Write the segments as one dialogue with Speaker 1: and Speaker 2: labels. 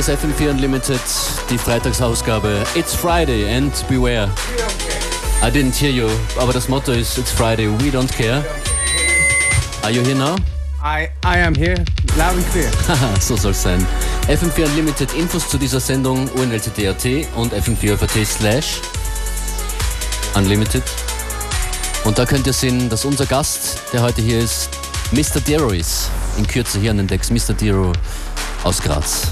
Speaker 1: Hier ist FM4 Unlimited, die Freitagsausgabe. It's Friday and beware. I didn't hear you, aber das Motto ist It's Friday, we don't care. Are you here now?
Speaker 2: I, I am here, loud and clear.
Speaker 1: Haha, so soll's sein. FM4 Unlimited Infos zu dieser Sendung unlcd.at und fm4.at slash unlimited. Und da könnt ihr sehen, dass unser Gast, der heute hier ist, Mr. Dero ist. In Kürze hier an den Decks, Mr. Dero aus Graz.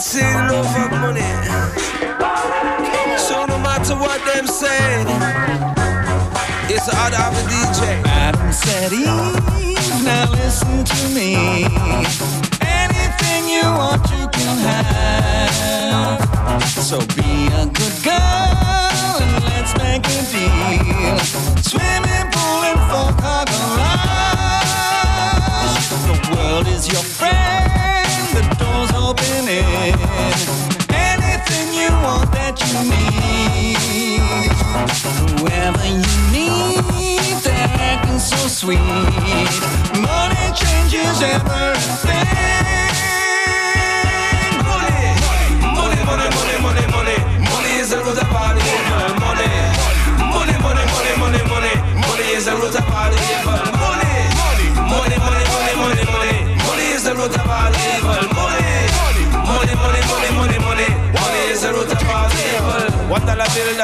Speaker 3: Man see love for money. So no matter what them say, it's the other of the DJ.
Speaker 4: Adam said Eve, now listen to me. Anything you want, you can have. So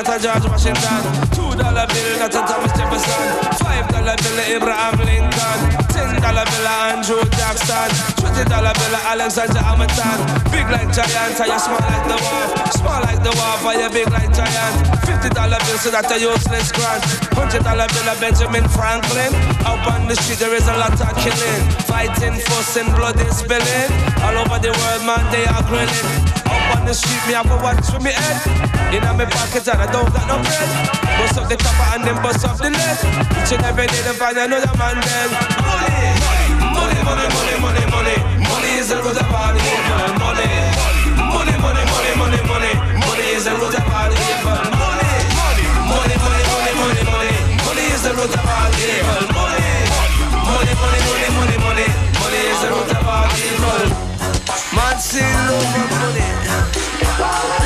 Speaker 3: bill a George Washington. Two dollar bill that a Thomas Jefferson. Five dollar bill Abraham Lincoln. Ten dollar bill Andrew Jackson. Twenty dollar bill Alexander Hamilton. Big like giant, and you small like the wharf. Small like the wharf, and you big like giant. Fifty dollar bill so that a Ulysses Grant. Hundred dollar bill Benjamin Franklin. Up on the street there is a lot of killing. Fighting, fussing, blood is spilling. All over the world, man, they are grilling. Up on the street, me have a watch for me head. In my pocket and I don't got no bread. Bust up the copper and then bust off the lead. Each and every day they find another man dead. Money, money, money, money, money, money. Money is the root of all evil. Money, money, money, money, money, money. Money is the root of all evil. Money, money, money, money, money, money. Money is the root of all evil. Money, money, money, money, money, money. Money is the root of all evil. Man, see love money.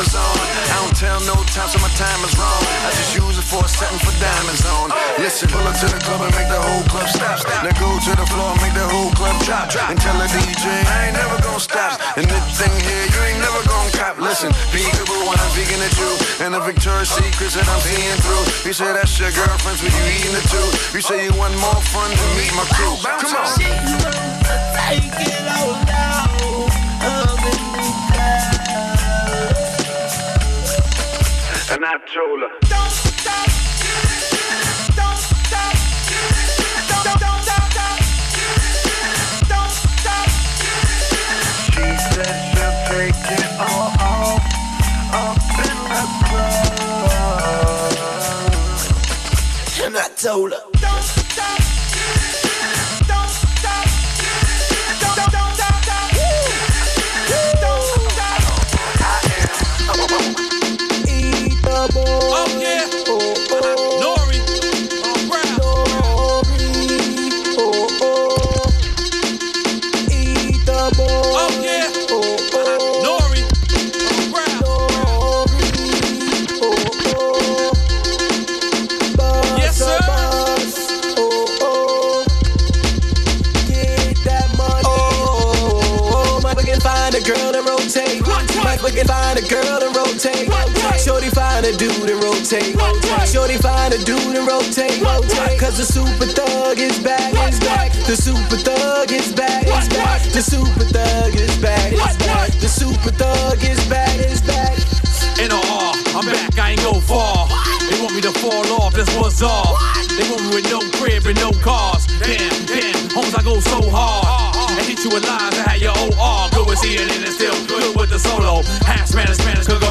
Speaker 5: is on. I don't tell no time, so my time is wrong. I just use it for a setting for diamonds on. Listen, pull up to the club and make the whole club stop. Now go to the floor, and make the whole club drop. And tell the DJ, I ain't never gonna stop. And this thing here, you ain't never gonna cop. Listen, peekaboo when I'm speaking at you. And the Victoria's Secrets that I'm seeing through. You say that's your girlfriend's when you eating it too. You say you want more fun to meet my crew. Come on.
Speaker 4: Take it all down.
Speaker 5: And I told her.
Speaker 4: Don't stop. Don't stop. Don't, don't, don't, don't, stop.
Speaker 5: She said she'll take it all off in the club.
Speaker 3: And I told her.
Speaker 6: Shorty find a dude and rotate. Cause the super thug is back, is back. The super thug is back, is back. The super thug is back, is back. The super thug is back, is back.
Speaker 7: In a R, I'm back, I ain't go far. They want me to fall off, this was all. They want me with no crib and no cars. Damn, damn, homes I go so hard. Uh, uh. And hit you with lines that had your OR. Good with seeing it and still good with the solo. Half Spanish, Spanish, cook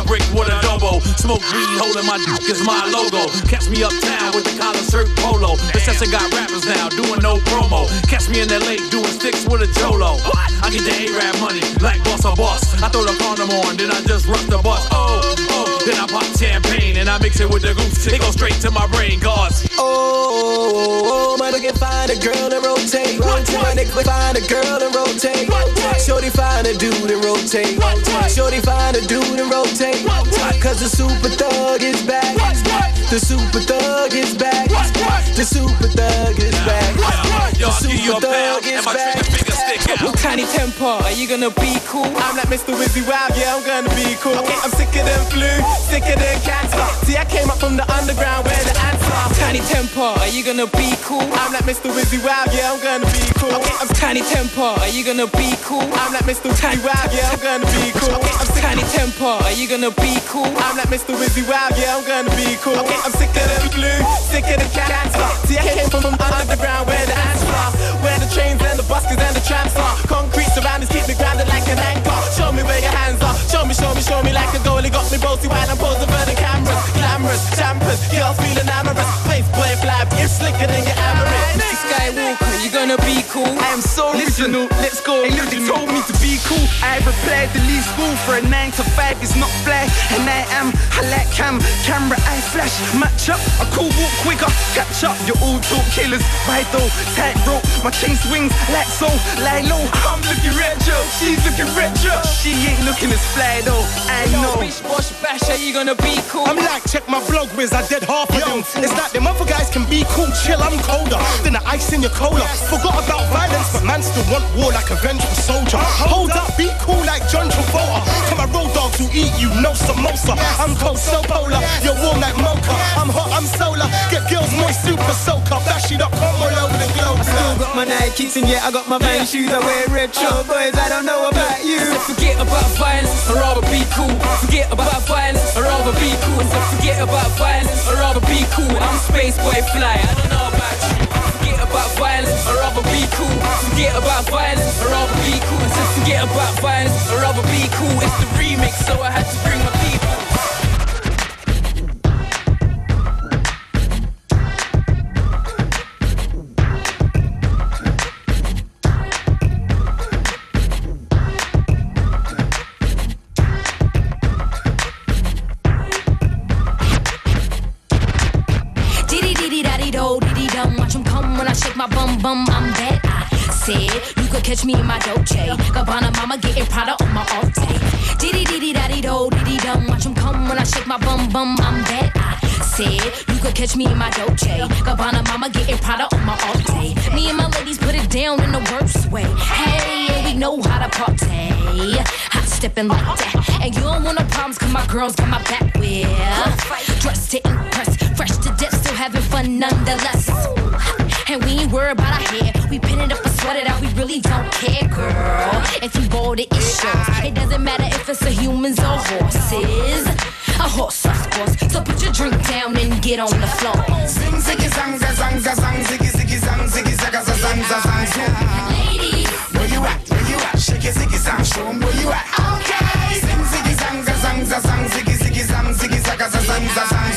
Speaker 7: Smoke weed, holding my dick is my logo. Catch me uptown with the collar shirt polo. The session got rappers now doing no promo. Catch me in the lake doing sticks with a Jolo. I get the A-Rap money like boss or boss. I throw the condom on, then I just rush the bus. Oh, then I pop champagne and I mix it with the goose. It go straight to my brain, cause.
Speaker 6: Oh, oh, oh, oh mother can find a girl and rotate. My nigga find a girl and rotate. Shorty find a dude and rotate. Shorty find a dude and rotate. Cause the super thug is back. The super thug is back. The super thug is back. The
Speaker 7: I'll give you
Speaker 6: super thug is back.
Speaker 7: Stick out.
Speaker 8: Tinie Tempah, are you gonna be cool?
Speaker 2: I'm like Mr. Wizzy Wow, yeah, I'm gonna be cool. Okay. I'm sicker than flu, sicker than cancer. See, I came up from the underground where the ants are.
Speaker 8: Tinie Tempah, are you gonna be cool?
Speaker 2: I'm like Mr. Wizzy Wow, yeah, I'm gonna be cool. Okay. I'm,
Speaker 8: Tinie Tempah, are you gonna be cool?
Speaker 2: I'm like Mr. Wizzy Wow, yeah, I'm gonna be cool. I'm sick,
Speaker 8: Tinie Tempah, are you gonna be cool?
Speaker 2: I'm like Mr. Wizzy Wow, yeah, I'm gonna be cool. I'm sicker than flu, sicker than cancer. See, I came from, from underground where the ants are. Where the trains and the buses and the trams are. Concrete surroundings keep me grounded like an anchor. Show me where your hands are. Show me, show me, show me like a goalie. Got me bossy while I'm posing for the cameras. Glamorous, champers, girls feeling amorous. Face boy fly, it's slicker than your average.
Speaker 8: Mr. Skywalker, you're gonna be cool?
Speaker 2: I am so original. Let's go. Hey, look, they told me to be cool. I ever played the lead school for a nine to five. It's not fly, and I am. I like cam, camera, I flash, match up. A cool walk quicker, catch up. You're all talk killers, right though. Tight rope, my chain swings like so. Lie low. I'm looking retro, she's looking retro. She ain't looking as fly though. I know.
Speaker 8: Bish, bosh, bash, are you gonna be cool?
Speaker 9: I'm like, check my blog, whiz, I did half of them. It's like them other guys can be cool, chill, I'm colder than the ice in your cola. Forgot about violence, but man still want war like a vengeful soldier. Uh, hold up, be cool like John Travolta. To my road dogs who eat you, no samosa. I'm cold, so polar, you're warm like mocha. I'm hot, I'm solar. Get girls moist, super soaker. Bash it up, come all over the globe.
Speaker 2: I Still got my Nikes and yeah, I got my main shoes. I wear retro boys. I don't know about you.
Speaker 8: So forget about violence, I'd rather be cool. Forget about violence, I'd rather be cool. So forget about violence, I'd rather be cool. I'm space boy fly, I don't know about you. About violence, I'd rather be cool. Forget about violence, I'd rather be cool. So forget about violence, I'd rather be cool. It's the remix, so I had to bring my people.
Speaker 10: Catch me in my Dolce. Gabbana mama getting Prada on my off day. Diddy diddy daddy do diddy dum. Watch 'em come when I shake my bum bum. I'm that I said you could catch me in my Dolce. Gabbana mama getting Prada on my off day. Me and my ladies put it down in the worst way. Hey, we know how to party. Hot stepping like that. And you don't want no problems cause my girls got my back with. Dressed to impress, fresh to death, still having fun nonetheless. And we ain't worried about our hair. We pin it up and sweat it out. We really don't care, girl. If you bold, it shows. It doesn't matter if it's a humans or horses. A horse, of course. So put your drink down and get on the floor.
Speaker 11: Zing ziggy zang za zang zang ziggy ziggy zang ziggy zaga za zang za zang.
Speaker 10: Ladies,
Speaker 11: Where you at? Where you at? Shake it ziggy zang, show 'em where you at.
Speaker 10: okay.
Speaker 11: Zing ziggy zang za zang zang ziggy ziggy zang ziggy zaga za zang za zang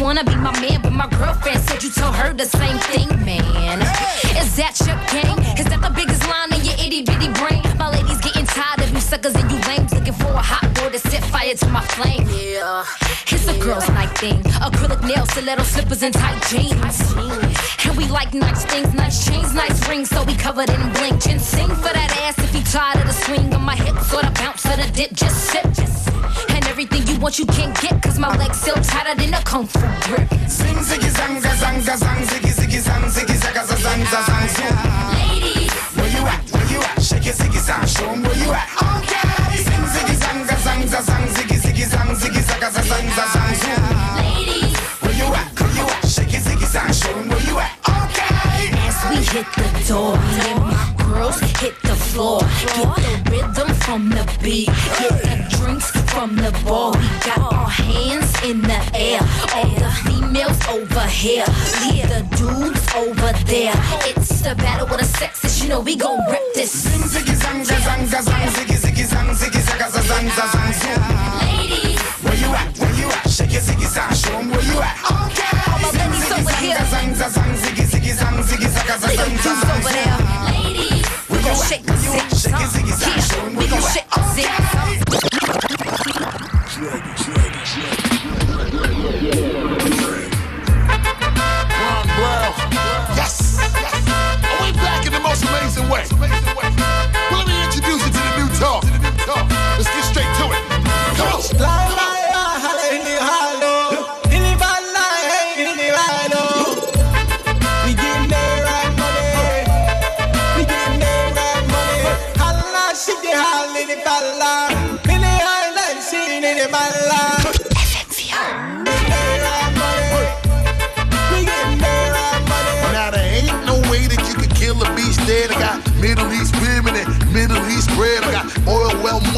Speaker 10: wanna be my man, but my girlfriend said you told her the same thing, man. Is that your game? Is that the biggest line in your itty bitty brain? My lady's getting tired of you suckers and you lames looking for a hot boy to set fire to my flame. Yeah, it's a girls' night thing. Acrylic nails, stiletto slippers, and tight jeans. And we like nice things, nice chains, nice rings, so we covered in bling. Ginseng for that ass if you tired of the swing on my hips or the bounce of the dip. Just sit, just sit. And everything you want you can't get, cause my legs still tighter than a kung fu grip.
Speaker 11: Zing ziggy zang za zang za zang ziggy ziggy ziggy zang, ziggy zaga za zang za zang zoom.
Speaker 10: Ladies,
Speaker 11: Where you at? Where you at? Shake your ziggy zang, show 'em where you at. Okay. Zang za zang ziggy ziggy zang, ziggy zaga za zang za zang zoom.
Speaker 10: ladies.
Speaker 11: Where you at? Where you at? Shake your ziggy zang, show 'em where you at. Okay.
Speaker 10: As we hit the door, and my girls hit the floor. Get the rhythm from the beat, get the drinks from the bar. We got our hands in the air. All the females over here, leave the dudes over there. It's the battle with the sexes, you know we gon' rip this.
Speaker 11: Sing ziggy zang za zang za zang, ziggy ziggy zang, ziggy zaga za zang za zang zoom.
Speaker 10: Ladies,
Speaker 11: Where you at? Where you at? Shake your ziggy zang, show 'em where you at. Okay.
Speaker 10: All my ladies over
Speaker 11: zang
Speaker 10: here.
Speaker 11: za zang za zang, ziggy ziggy zang, ziggy zaga za
Speaker 10: little
Speaker 11: zang zang
Speaker 10: over
Speaker 11: zoom.
Speaker 10: there. Ladies, we gon' shake
Speaker 11: Shake your ziggy zang, show 'em where you at.
Speaker 10: shake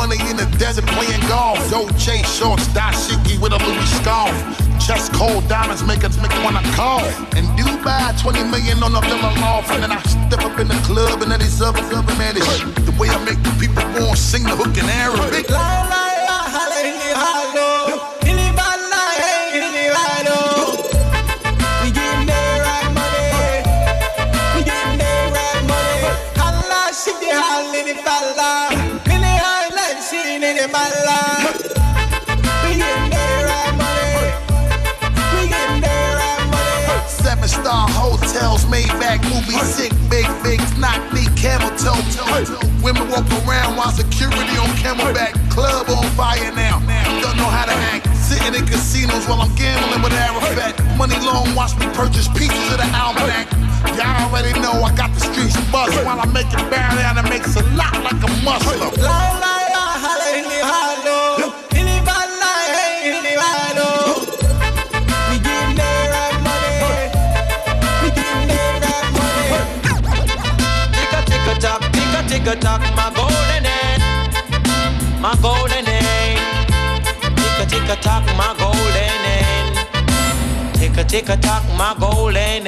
Speaker 12: money in the desert playing golf. Dolce shorts, dashiki with a Louis scarf. Chest cold diamonds make us make wanna call. In Dubai, 20 million on a villa loft. And then I step up in the club and then these other other man is the way I make the people want sing the hook in Arabic. Seven star hotels, made back movies, sick, big, big, knock me, camel toe. Women walk around while security on camelback. Club on fire now. Don't know how to act. Sitting in casinos while I'm gambling with Arafat. Money long, watch me purchase pieces of the almanac. Y'all already know I got the streets while I make it bow down and makes a lot like a Muslim.
Speaker 13: Tick tock, my golden end, my golden end. Tick tick tock, my golden tick tock, my golden.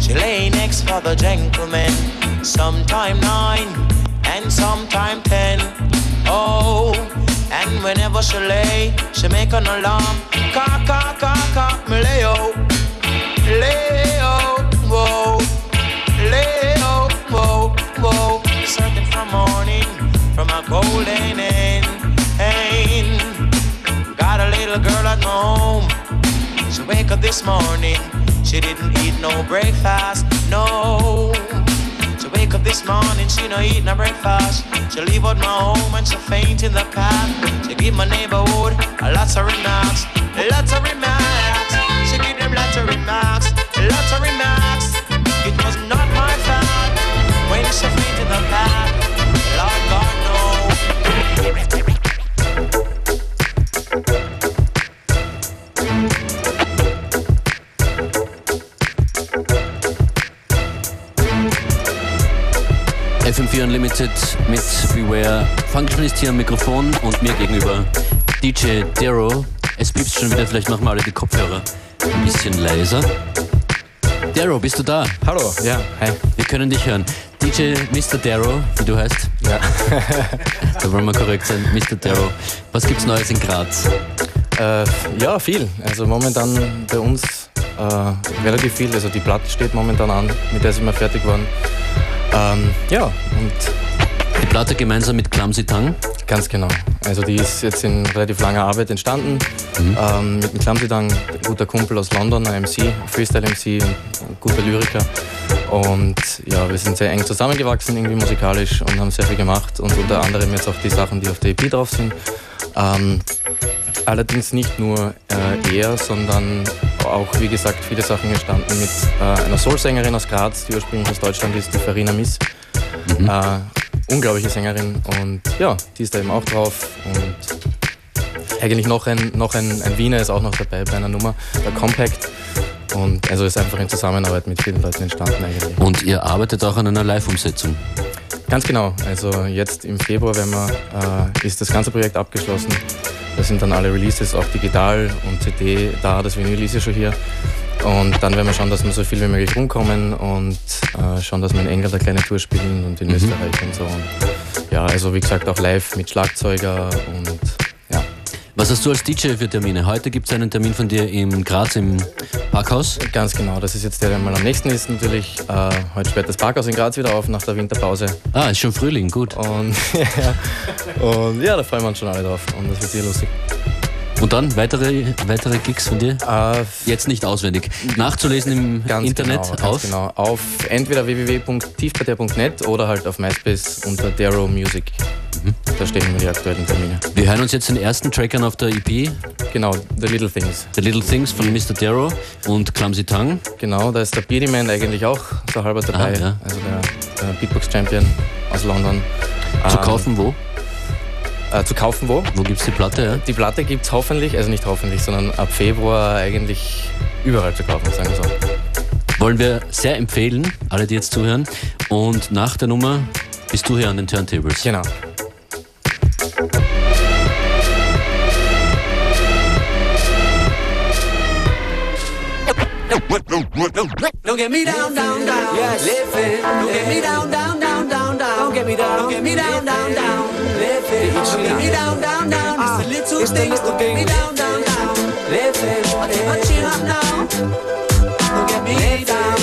Speaker 13: She lay next for the gentleman, sometime nine and sometime ten. Oh, and whenever she lay, she make an alarm. Cock, cock, cock, cock, me lay out, lay out, whoa. Leo, whoa, whoa, searching for morning from a golden end. Got a little girl at home. She wake up this morning, she didn't eat no breakfast, no. Wake up this morning, she no eat no breakfast. She leave out my home and she faint in the path. She give my neighborhood a lots of remarks, lots of remarks. She give them lots of remarks, lots of remarks.
Speaker 1: FM4 Unlimited mit Beware. Functionist hier am Mikrofon und mir gegenüber DJ Dero. Es piepst schon wieder, vielleicht machen wir alle die Kopfhörer ein bisschen leiser. Dero, bist du da?
Speaker 14: Hallo, ja, hi.
Speaker 1: Wir können dich hören. DJ Mr. Dero, wie du heißt.
Speaker 14: Ja.
Speaker 1: da wollen wir korrekt sein. Mr. Dero. Was gibt's Neues in Graz?
Speaker 14: Äh, ja, viel. Also momentan bei uns äh, relativ viel. Also die Platte steht momentan an, mit der sind wir fertig geworden. Ähm, ja, und
Speaker 1: Die Platte gemeinsam mit Clumsy Tang.
Speaker 14: ganz genau. Also die ist jetzt in relativ langer Arbeit entstanden. Ähm, mit dem Klamsidang, ein guter Kumpel aus London, ein MC, Freestyle-MC, ein guter Lyriker. Und ja, wir sind sehr eng zusammengewachsen, irgendwie musikalisch und haben sehr viel gemacht. Und unter anderem jetzt auch die Sachen, die auf der EP drauf sind. Ähm, allerdings nicht nur äh, er, sondern auch, wie gesagt, viele Sachen entstanden mit äh, einer Soul-Sängerin aus Graz, die ursprünglich aus Deutschland ist, die Farina Miss.
Speaker 1: Mhm.
Speaker 14: Äh, unglaubliche Sängerin und ja, die ist da eben auch drauf und eigentlich noch ein, noch ein, ein Wiener ist auch noch dabei bei einer Nummer, der Compact. Und also ist einfach in Zusammenarbeit mit vielen Leuten entstanden eigentlich.
Speaker 1: Und ihr arbeitet auch an einer Live-Umsetzung.
Speaker 14: Ganz genau. Also jetzt im Februar wenn wir, äh, ist das ganze Projekt abgeschlossen. Da sind dann alle Releases, auch digital und CD da. Das Vinyl ist ja schon hier. Und dann werden wir schauen, dass wir so viel wie möglich rumkommen und äh, schauen, dass wir in England eine kleine Tour spielen und in
Speaker 1: Mhm.
Speaker 14: Österreich und so. Und ja, also wie gesagt auch live mit Schlagzeuger und.
Speaker 1: Was hast du als DJ für Termine? Heute gibt es einen Termin von dir in Graz im Parkhaus.
Speaker 14: Ganz genau, das ist jetzt der, der mal am nächsten ist natürlich. Äh, heute sperrt das Parkhaus in Graz wieder auf nach der Winterpause.
Speaker 1: Ah, ist schon Frühling, gut.
Speaker 14: Und ja, und ja da freuen wir uns schon alle drauf und das wird sehr lustig.
Speaker 1: Und dann weitere, weitere Gigs von dir?
Speaker 14: Äh,
Speaker 1: Jetzt nicht auswendig. Nachzulesen im
Speaker 14: Ganz
Speaker 1: Internet
Speaker 14: genau, ganz
Speaker 1: auf.
Speaker 14: Genau. Auf entweder www.tiefparterre.net oder halt auf MySpace unter Darrow Music.
Speaker 1: Mhm.
Speaker 14: Da stehen immer die aktuellen Termine.
Speaker 1: Wir hören uns jetzt den ersten Track an auf der EP.
Speaker 14: Genau, The Little Things.
Speaker 1: The Little Things von Mr. Darrow und Clumsy Tongue.
Speaker 14: Genau, da ist der Beardy Man eigentlich auch so halber dabei.
Speaker 1: Ah, ja.
Speaker 14: Also der, der Beatbox-Champion aus London.
Speaker 1: Zu
Speaker 14: Ähm,
Speaker 1: kaufen wo?
Speaker 14: Äh, zu kaufen wo?
Speaker 1: Wo gibt's die Platte? Ja?
Speaker 14: Die Platte gibt es hoffentlich, also nicht hoffentlich, sondern ab Februar eigentlich überall zu kaufen, sagen wir so.
Speaker 1: Wollen wir sehr empfehlen, alle, die jetzt zuhören. Und nach der Nummer bist du hier an den Turntables.
Speaker 14: Genau.
Speaker 15: Don't get me down, down, down. Yes. Living. Don't get me down, down, down, down, down. Don't get me down. Don't get me down, down, down. Living. Don't get me down, down, down. It's the little things. Don't get me down, down, down. Living. I keep my chin up now. Don't get me down.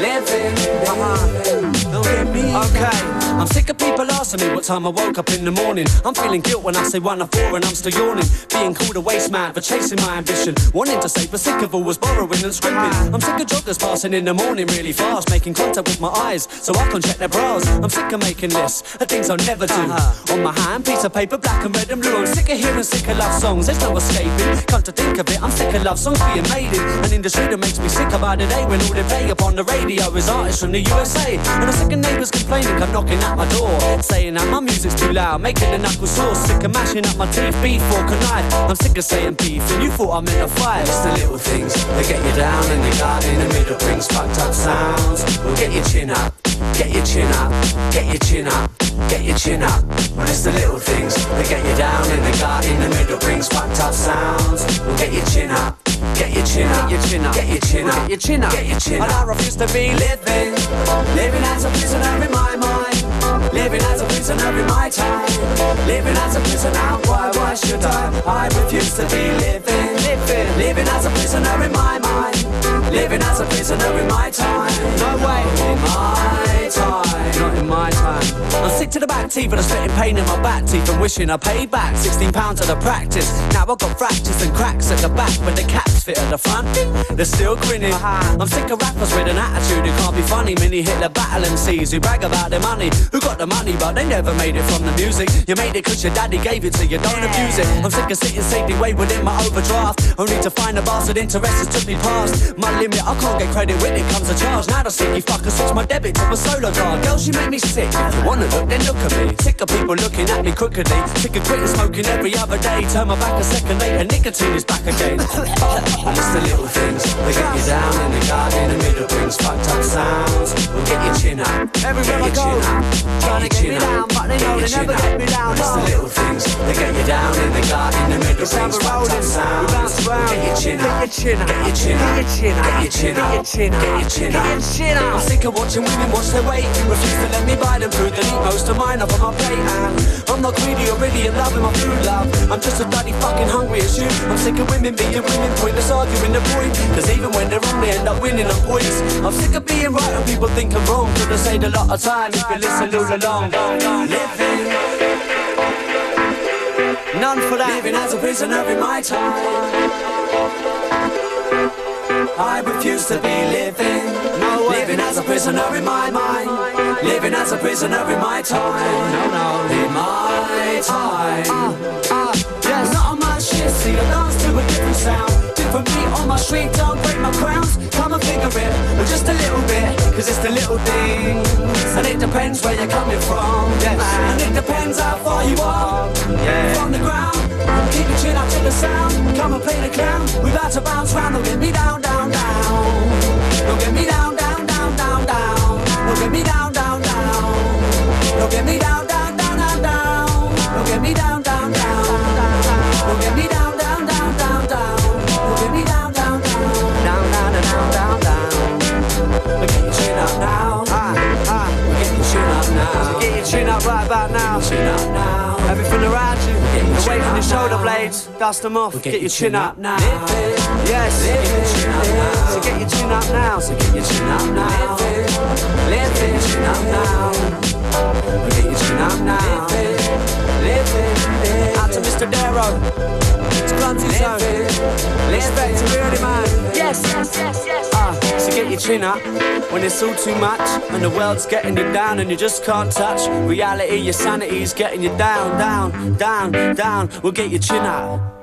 Speaker 15: Living. Uh-huh. Don't get me Okay. I'm sick of people asking me what time I woke up in the morning. I'm feeling guilt when I say one or four and I'm still yawning. Being called a waste man for chasing my ambition. Wanting to save, but sick of always borrowing and scrimping. I'm sick of joggers passing in the morning really fast, making contact with my eyes so I can check their bras. I'm sick of making lists of things I'll never do. Uh-huh. On my hand, piece of paper, black and red and blue. I'm sick of hearing sick of love songs. There's no escaping. Come to think of it, I'm sick of love songs being made in an industry that makes me sick about the day when all they play upon the radio is artists from the USA. And I'm sick of neighbours complaining, come knocking at my door, saying that my music's too loud, making the knuckles sore. Sick of mashing up my teeth, beef, fork and knife. I'm sick of saying beef, and you thought I meant a fight. It's the little things that get you down and they got in the middle brings fucked up sounds. Well, get your chin up, get your chin up, get your chin up, get your chin up. Well, it's the little things that get you down and they got in the middle brings fucked up sounds. Well, get your chin up. Get your chin up, get your chin up, get your chin up, get your chin up, get your chin up. And I refuse to be living, living as a prisoner in my mind, living as a prisoner in my time, living as a prisoner. Why, why should I? I refuse to be living, living, living as a prisoner in my mind, living as a prisoner in my time. No way, in my time, not in my time. I'm sick to the back teeth, but I'm spitting pain in my back teeth and wishing I paid back 16 pounds of the practice. Now I've got fractures and cracks at the back, but the caps fit at the front. They're still grinning. I'm sick of rappers with an attitude who can't be funny. Mini Hitler battle MCs who brag about their money, who got the money, but they never made it from the music. You made it cause your daddy gave it to you, don't abuse it. I'm sick of sitting safely way within my overdraft, only to find a bastard interest has took me past my limit. I can't get credit when it comes to charge. Now the sticky fucker switch my debit to a solar card. Girl, she make me sick. If you wanna look, then look at me. Sick of people looking at me crookedly. Sick of quitting smoking every other day. Turn my back a second later, nicotine is back again. and it's the little things that get you down in the garden. The middle brings fucked up sounds. We'll get your chin up. Everywhere I go, trying to get me down, but they know they never get me down. It's the little things that get you down in the garden. The middle brings fucked up sounds. We'll get your chin up. Get your chin up. Get your chin up. Get your chin up. Get your chin up. Get your chin up. Get your chin up. I'm sick of watching women watch their Refuse to let me buy them food. Eat most of mine off of my plate. And I'm not greedy or really in love with my food, love. I'm just as bloody fucking hungry as you. I'm sick of women being women, pointless arguing the point. Cause even when they're wrong, they end up winning on points. I'm sick of being right and people think I'm wrong. Could have said a lot of time if you listen all along. Living. None for that. Living as a prisoner in my time. I refuse to be living. A prisoner in my mind. Living as a prisoner in my time. No, no. In my time. Uh, uh, yes. Not on my shit, see, I dance to a different sound. Different beat on my street, don't break my crowns. Come and figure it, but just a little bit, cause it's the little things. And it depends where you're coming from. Yes. And it depends how far you are yeah. from the ground. Keep your chin up to the sound. Come and play the clown. We're about to bounce round. Don't get me down, down, down. Don't get me down, down. Don't get me down, down, down. Don't get me down, down, down, down, down. Don't get me down, down, down, down. Don't get me down, down, down, down, down. Don't get me down, down, down, down, down, down, down, down. We're getting chin up now. Ah, ah. We're getting chin up now. Get your chin up right about now. Chin up now. Everything around you. Away from your shoulder blades. Dust them off. Get your chin up now. Yes. Get your chin up now. So get your chin up now. So get your chin up now. Live it. Chin up now. Get your chin up now. Live it. To Mr. Dero. It's clumsy zone. Respect to really man. Yes, yes, yes, yes. Ah, so get your chin up when it's all too much and the world's getting you down and you just can't touch reality. Your sanity's getting you down, down, down, down. We'll get your chin up.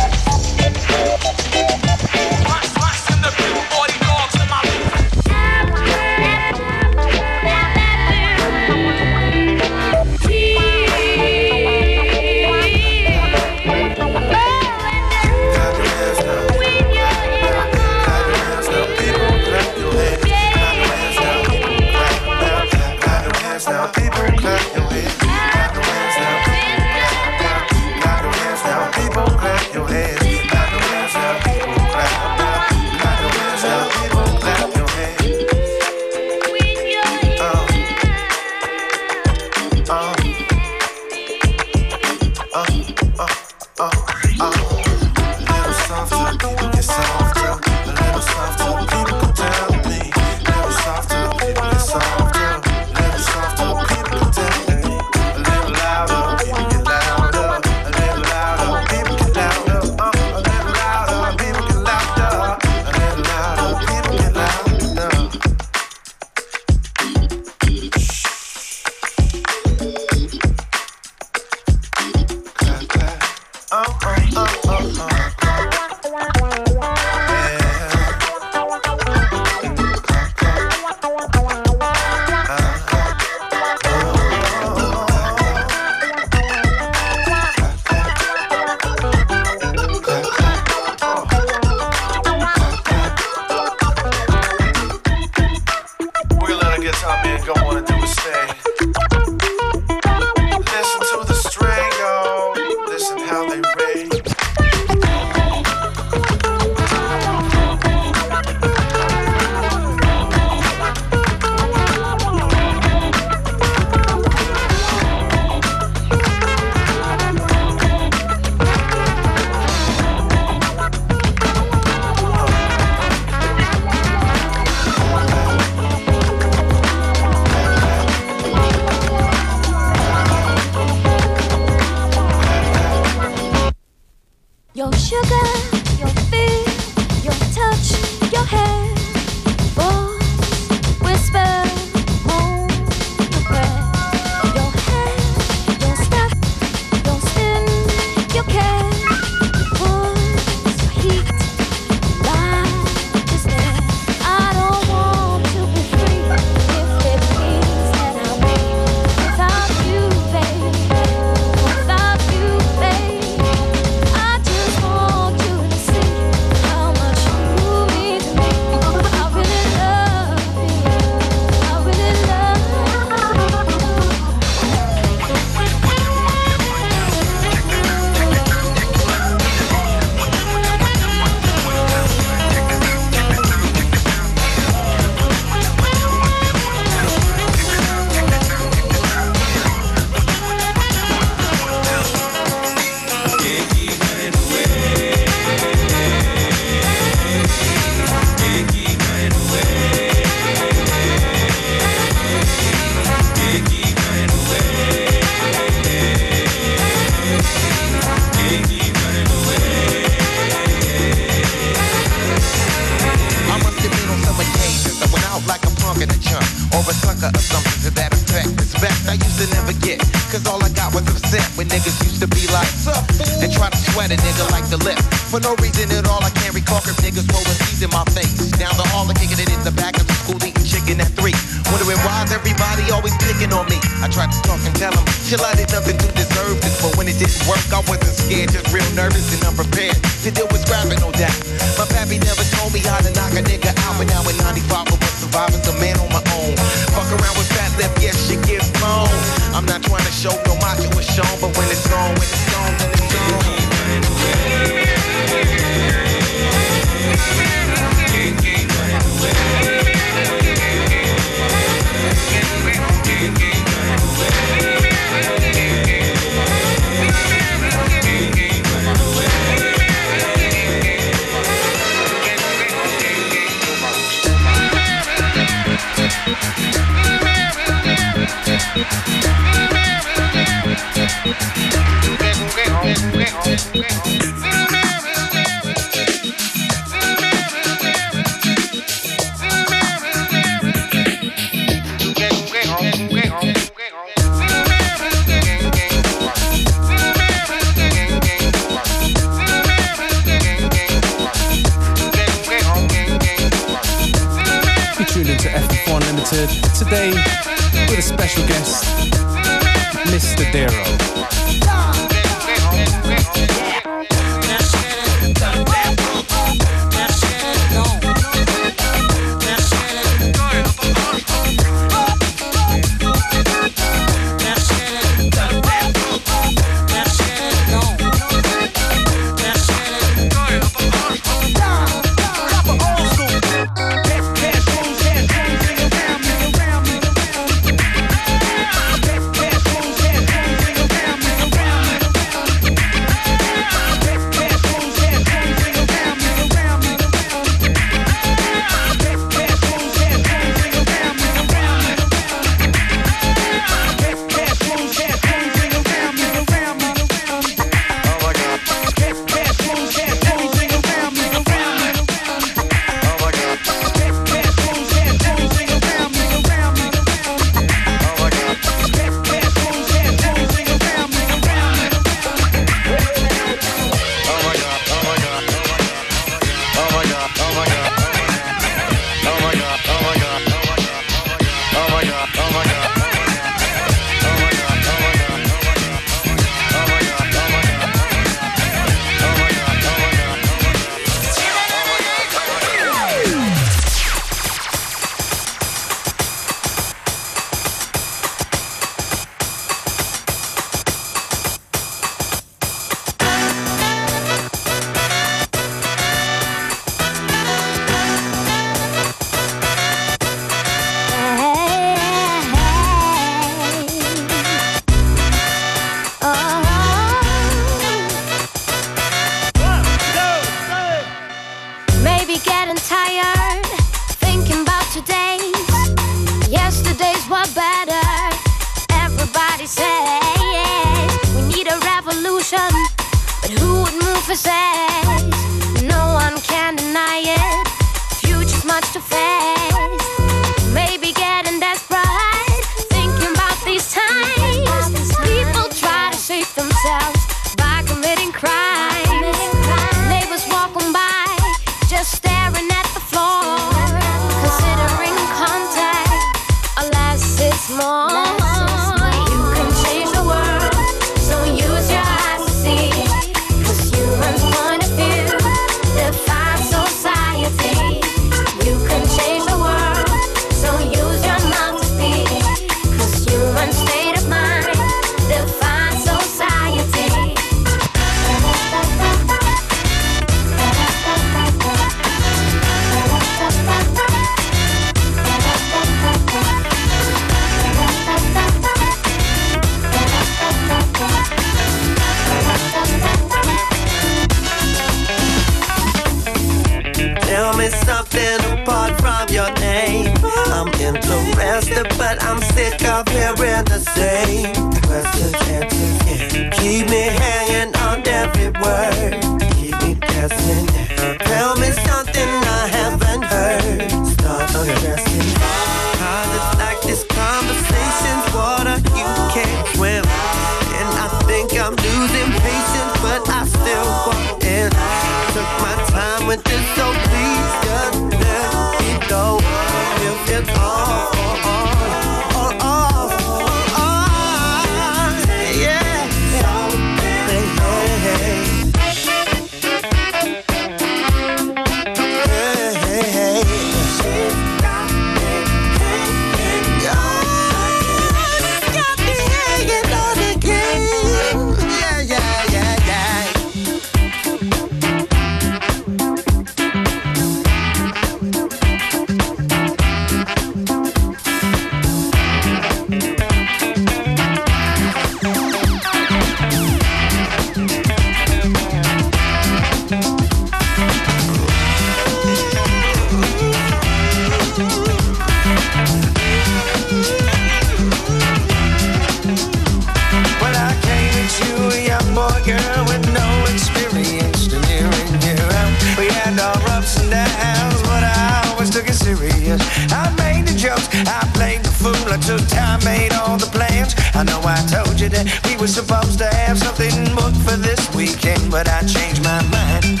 Speaker 16: I told
Speaker 17: you
Speaker 18: that we were supposed to have something booked for this weekend, but I changed my mind.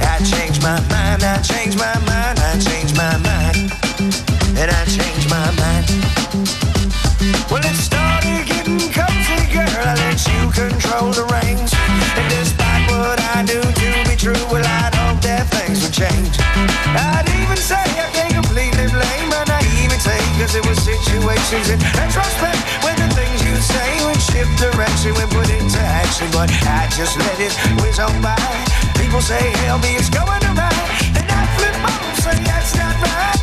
Speaker 18: I changed my mind, I changed my mind, I changed my mind, and I changed my mind. Well, it started getting cozy, girl. I let you control the reins. And despite what I do to be true, well, I'd hope that things would change. I'd even say I can't completely blame my naivety, cause it was situations in retrospect the would shift direction when put into action. But I just let it whiz on by. People say, hell me, it's going around. And I flip on, say that's not right.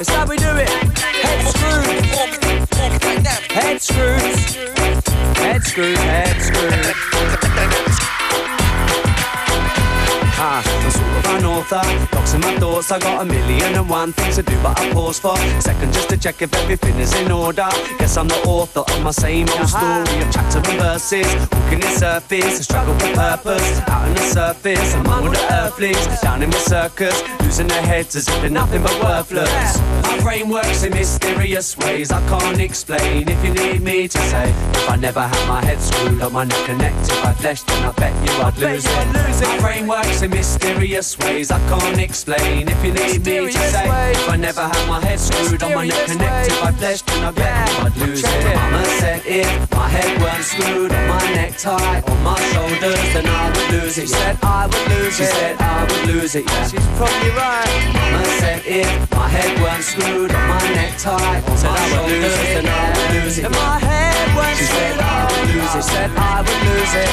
Speaker 15: It's how we do it. Head screws, head screws, head screws, head screws. Ah, I'm sort of unorthodox in my thoughts. I got a million and one things to do, but I pause for a second just to check if everything is in order. Guess I'm the author of my same old story of chapter and verses. Walking the surface, a struggle for purpose. Out on the surface, among all the earthlings. Down in the circus, losing their heads as if they're nothing but worthless. My brain works in mysterious ways I can't explain. If you need me to say, if I never had my head screwed up, my neck connected by flesh, then I bet you I'd lose it. My brain works in mysterious ways I can't explain. If you need me to say, if I never had my head screwed on my neck connected by flesh, then I bet you I'd lose it. Mama said if my head weren't screwed on my neck tie on my shoulders, then I would lose it. She said I would lose it. She said I would lose it. Yeah, she's probably right. Mama said if my head weren't screwed on my neck tie on my shoulders, then I would lose it. If my head weren't she said I would lose it. Said I would lose it.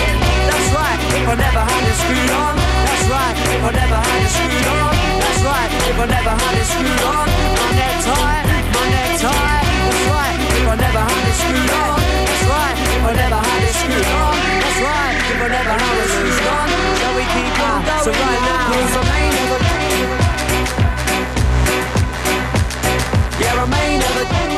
Speaker 15: That's right. If I never had it screwed on. That's right. If I never had it screwed on. That's right. If I never had it screwed on. My neck tie. My neck tie. That's right. If I never had it screwed on. That's right. If I never had it screwed on. That's right. If I never had it screwed on. Shall we keep on going? So right now, I may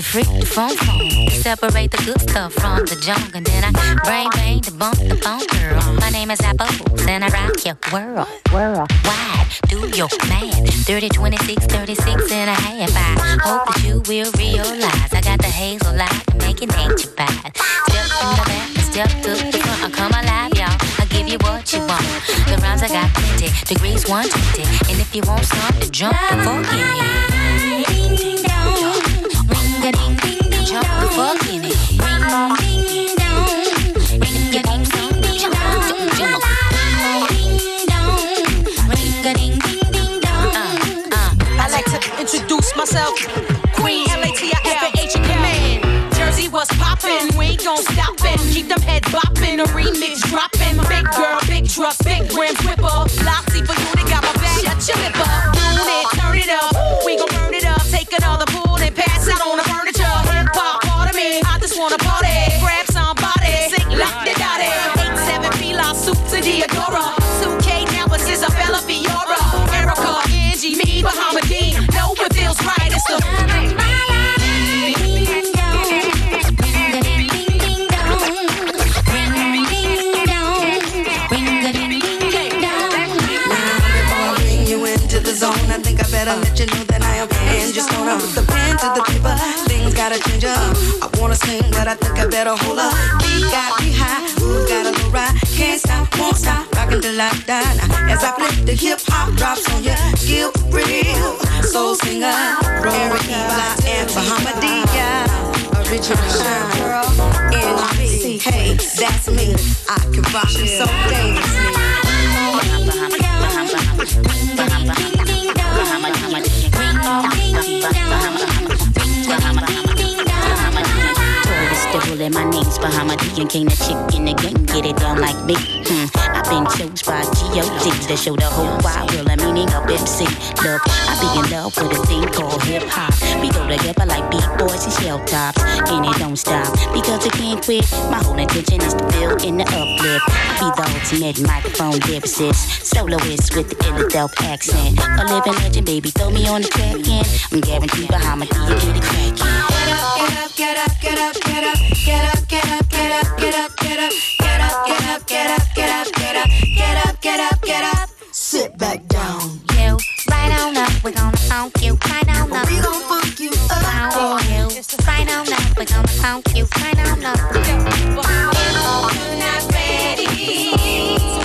Speaker 19: to
Speaker 20: freak the phone phone. Separate the good stuff from the junk, and then I brain bang the bump the phone girl. My name is Apple, and I rock your world. World wide, do your math. 30, 26, 36 and a half. I hope that you will realize I got the hazel light to ain't you bad. Step in the back, step to the front. I come alive, y'all. I give you what you want. The rhymes I got plenty, degrees 120. And if you want to jump, the in it. Ding ding dong, ding dong, ring a ding ding ding dong, ring a ding ding dong. Uh, uh.
Speaker 21: I like to introduce myself, Queen L A T I F A H command. Jersey was poppin', we stop it. Keep them heads boppin', the remix droppin'. Big girl, big truck, big.
Speaker 22: Gotta change up. I wanna sing, but I think I better hold up. We got me high, ooh, got a low ride. Can't stop, won't stop, rockin' till I die. Now, as I flip the hip hop drops on you, skill real. Soul singer, Eric Erica and Bahamadia. Original girl, NG. Hey, that's me. I can rock you so dangerously.
Speaker 20: Tourist in my name's Bahamadia King, the chick in the game, get it down like me. Hmm. I've been chose by G.O.D. to show the whole wide world meaning of MC. Look, I be in love with a thing called hip hop. We go together like beat boys and shell tops, and it don't stop because I can't quit. My whole intention is to feel in the uplift. I be the ultimate microphone lyricist, soloist with the ill adult accent. A living legend, baby, throw me on the track and I'm guaranteed Bahamadia get it crackin'.
Speaker 22: Get up, get up, get up, get up, get up, get up, get up, get up, get up, get up, get up, get up, get up, get up, get up, get up. Sit back down.
Speaker 20: You right on up, we're gonna funk you right on up.
Speaker 22: We gon' funk you up.
Speaker 20: Funk you right on up, we're gonna funk you right on up.
Speaker 21: You're not ready.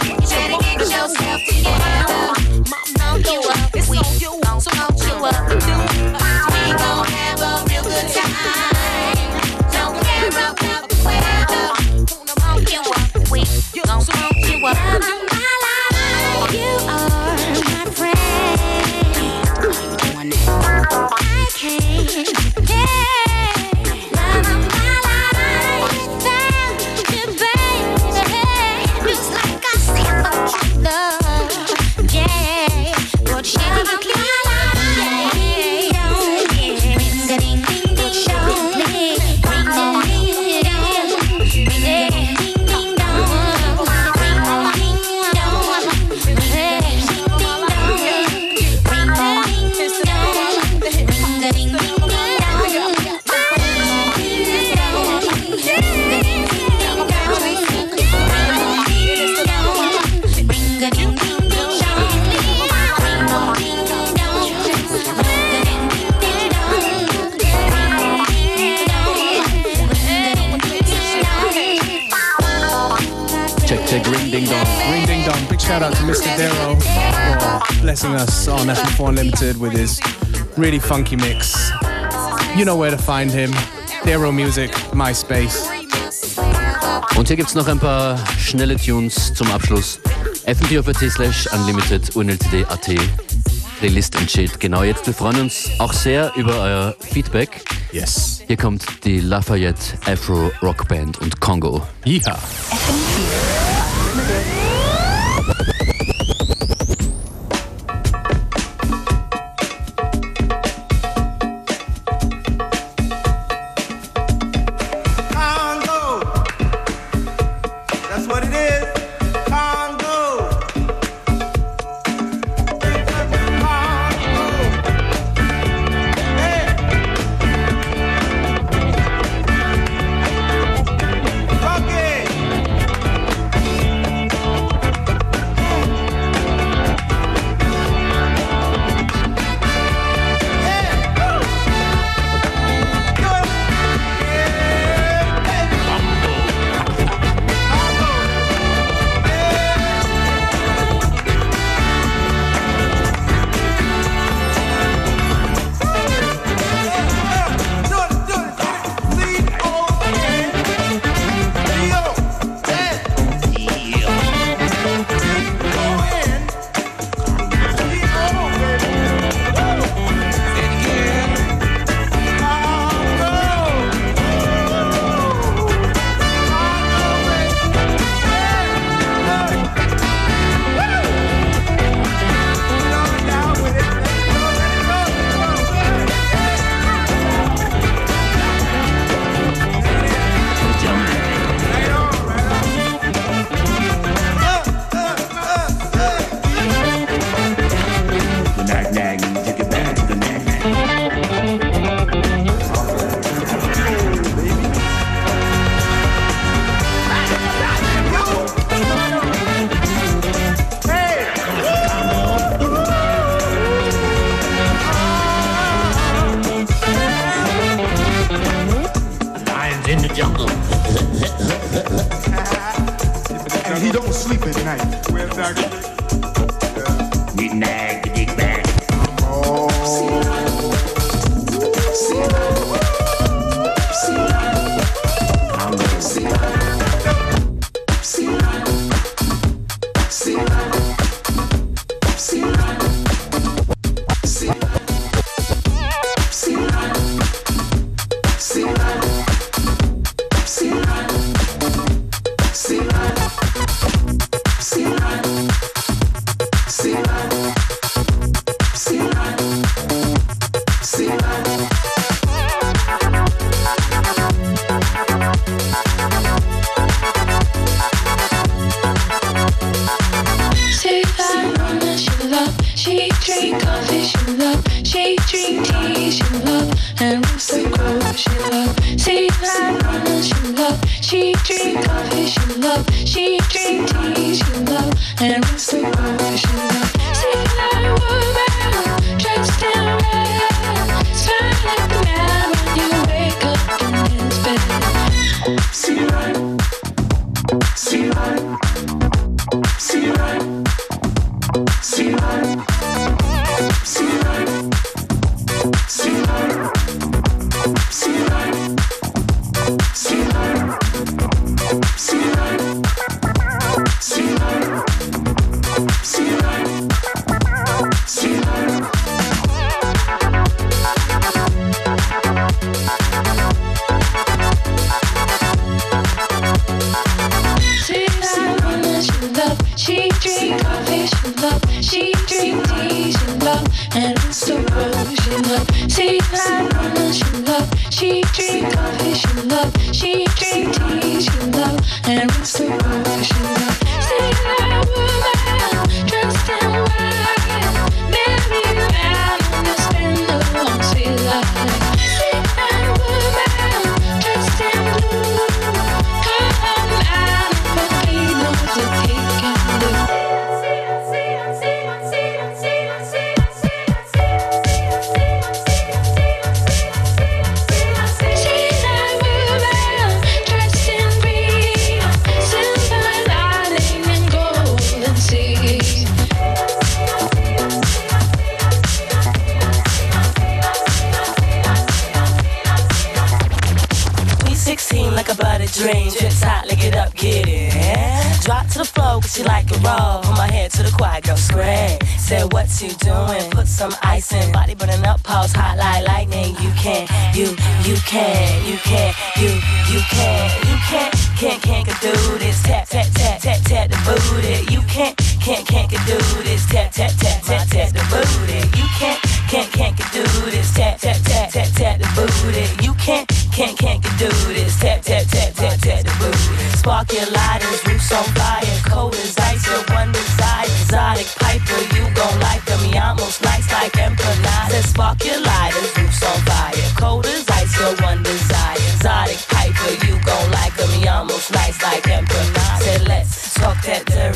Speaker 21: You better get yourself together.
Speaker 20: Funk you up, we gon' funk you up.
Speaker 17: Blessing us on FM4 Unlimited with his really funky mix. You know where to find him. Darrow Music, MySpace.
Speaker 1: Und hier gibt's noch ein paar schnelle Tunes zum Abschluss. fm4.at slash unlimited unltd.at Playlist entsteht genau jetzt. Wir freuen uns auch sehr über euer Feedback.
Speaker 17: Yes.
Speaker 1: Hier kommt die Lafayette Afro Rock Band und Kongo.
Speaker 17: Ja.
Speaker 23: She love, she tea, she love, and it's she love. See that woman what
Speaker 13: you doing? Put some ice in. Body burning up, pulse hot like lightning. You can, you, you can, you can, you, you can, you can, can't, can't, can do this. Tap, tap, tap, tap, tap the booty. You can't, can't, can't, can do this. Tap, tap, tap, tap, tap the booty. You can't, can't, can't, can do this. Tap, tap, tap, tap, tap the booty. You can't, can't, can't, can do this. Tap, tap, tap, tap, tap the booty. Spark your lighters, roofs on fire.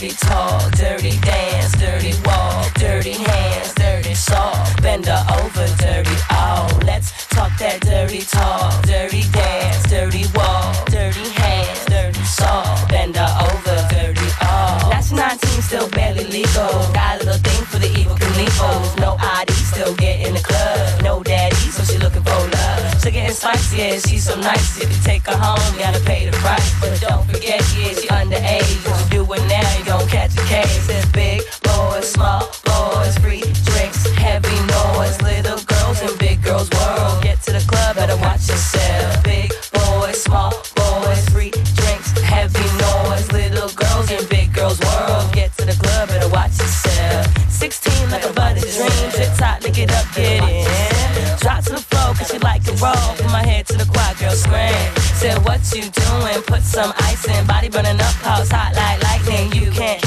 Speaker 13: Dirty talk, dirty dance, dirty walk, dirty hands, dirty soul. Bend her over, dirty all. Let's talk that dirty talk, dirty dance, dirty walk, dirty hands, dirty soul. Bend her over, dirty all. That's 19, still barely legal. Got a little thing for the Evel Knievel. No ID, still get in the club. No daddy, so she looking for love. She getting spicy, yeah, she's so nice. If you take her home, gotta pay the price. But don't forget, yeah, she underage. Big boys, small boys, free drinks, heavy noise. Little girls in big girls' world. Get to the club, better watch yourself. Big boys, small boys, free drinks, heavy noise. Little girls in big girls' world. Get to the club, better watch yourself. 16 like a butter dream. Drip top, lick it up, get it. Drop to the floor, cause she like it roll. Put my head to the quiet girl scream. Said, what you doing? Put some ice in. Body burning up, pulse hot like lightning. You can't,